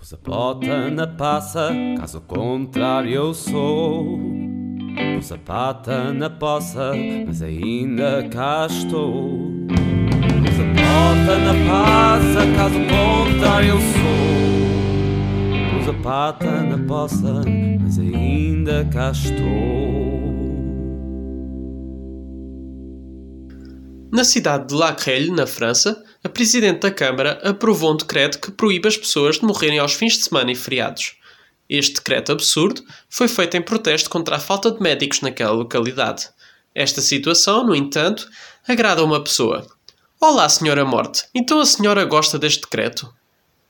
Pus a bota na passa, caso contrário eu sou. Pus a pata na poça, mas ainda cá estou. Pus a na passa, caso contrário eu sou. Pus a pata na poça, mas ainda cá estou. Na cidade de La Crelle, na França, a Presidente da Câmara aprovou um decreto que proíbe as pessoas de morrerem aos fins de semana e feriados. Este decreto absurdo foi feito em protesto contra a falta de médicos naquela localidade. Esta situação, no entanto, agrada uma pessoa. Olá, Senhora Morte. Então a senhora gosta deste decreto?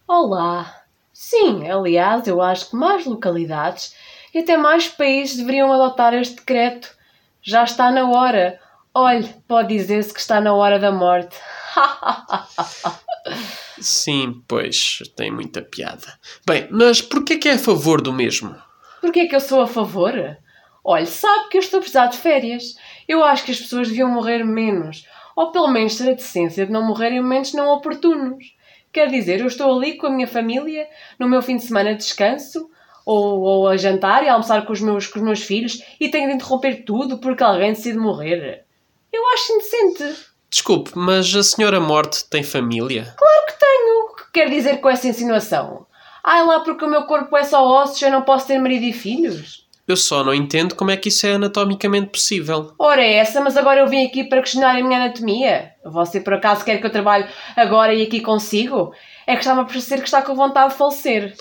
Olá. Sim, aliás, eu acho que mais localidades e até mais países deveriam adotar este decreto. Já está na hora. Olhe, pode dizer-se que está na hora da morte. Sim, pois, tem muita piada. Bem, mas porquê que é a favor do mesmo? Porquê que eu sou a favor? Olhe, sabe que eu estou a precisar de férias. Eu acho que as pessoas deviam morrer menos. Ou pelo menos ter a decência de não morrerem em momentos não oportunos. Quer dizer, eu estou ali com a minha família, no meu fim de semana de descanso, ou, ou a jantar e a almoçar com os, meus, com os meus filhos, e tenho de interromper tudo porque alguém decide morrer. Eu acho indecente. Desculpe, mas a senhora Morte tem família? Claro que tenho. O que quer dizer com essa insinuação? Ai lá, porque o meu corpo é só ossos, eu não posso ter marido e filhos? Eu só não entendo como é que isso é anatomicamente possível. Ora é essa, mas agora eu vim aqui para questionar a minha anatomia. Você por acaso quer que eu trabalhe agora e aqui consigo? É que está-me a parecer que está com vontade de falecer.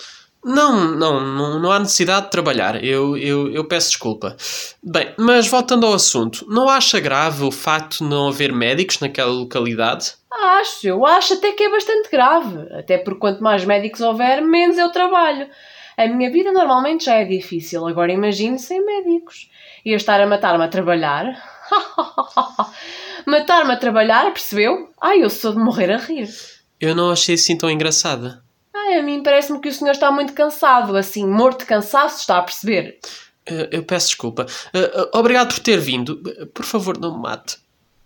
Não, não, não, não há necessidade de trabalhar. Eu, eu, eu peço desculpa. Bem, mas voltando ao assunto, não acha grave o facto de não haver médicos naquela localidade? Acho, eu acho até que é bastante grave. Até porque quanto mais médicos houver, menos eu trabalho. A minha vida normalmente já é difícil, agora imagine sem médicos. Ia estar a matar-me a trabalhar? matar-me a trabalhar, percebeu? Ai, eu sou de morrer a rir. Eu não achei assim tão engraçada. Ai, a mim parece-me que o senhor está muito cansado, assim, morto de cansaço, está a perceber? Uh, eu peço desculpa. Uh, uh, obrigado por ter vindo. Por favor, não me mate.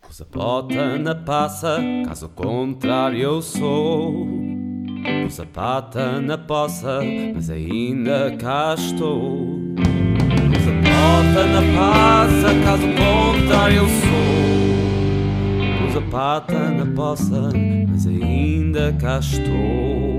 Pus a bota na passa, caso contrário eu sou. Pus a pata na poça, mas ainda cá estou. Pus a bota na passa, caso contrário eu sou. Pus a pata na poça, mas ainda cá estou.